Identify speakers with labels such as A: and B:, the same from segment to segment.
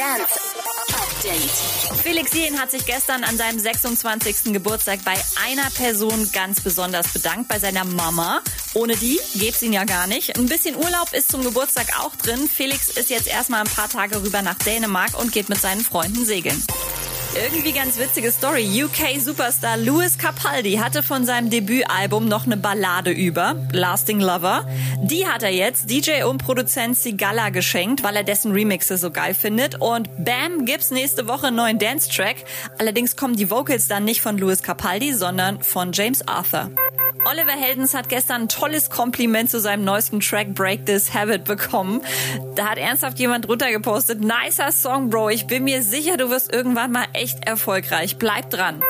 A: Dance Update.
B: Felix Jähn hat sich gestern an seinem 26. Geburtstag bei einer Person ganz besonders bedankt, bei seiner Mama. Ohne die gäb's ihn ja gar nicht. Ein bisschen Urlaub ist zum Geburtstag auch drin. Felix ist jetzt erstmal ein paar Tage rüber nach Dänemark und geht mit seinen Freunden segeln. Irgendwie ganz witzige Story. UK-Superstar Louis Capaldi hatte von seinem Debütalbum noch eine Ballade über, Lasting Lover. Die hat er jetzt DJ und Produzent Sigala geschenkt, weil er dessen Remixe so geil findet. Und bam, gibt's nächste Woche einen neuen Dance-Track. Allerdings kommen die Vocals dann nicht von Louis Capaldi, sondern von James Arthur. Oliver Heldens hat gestern ein tolles Kompliment zu seinem neuesten Track Break This Habit bekommen. Da hat ernsthaft jemand drunter gepostet, nicer Song, Bro. Ich bin mir sicher, du wirst irgendwann mal echt erfolgreich. Bleib dran.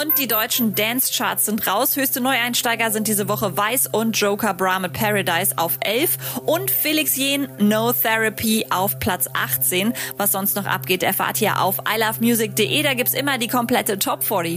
B: Und die deutschen Dance-Charts sind raus. Höchste Neueinsteiger sind diese Woche Weiß und Joker Bra Paradise auf 11 und Felix Jen No Therapy auf Platz 18. Was sonst noch abgeht, erfahrt ihr auf ilovemusic.de. Da gibt's immer die komplette Top 40.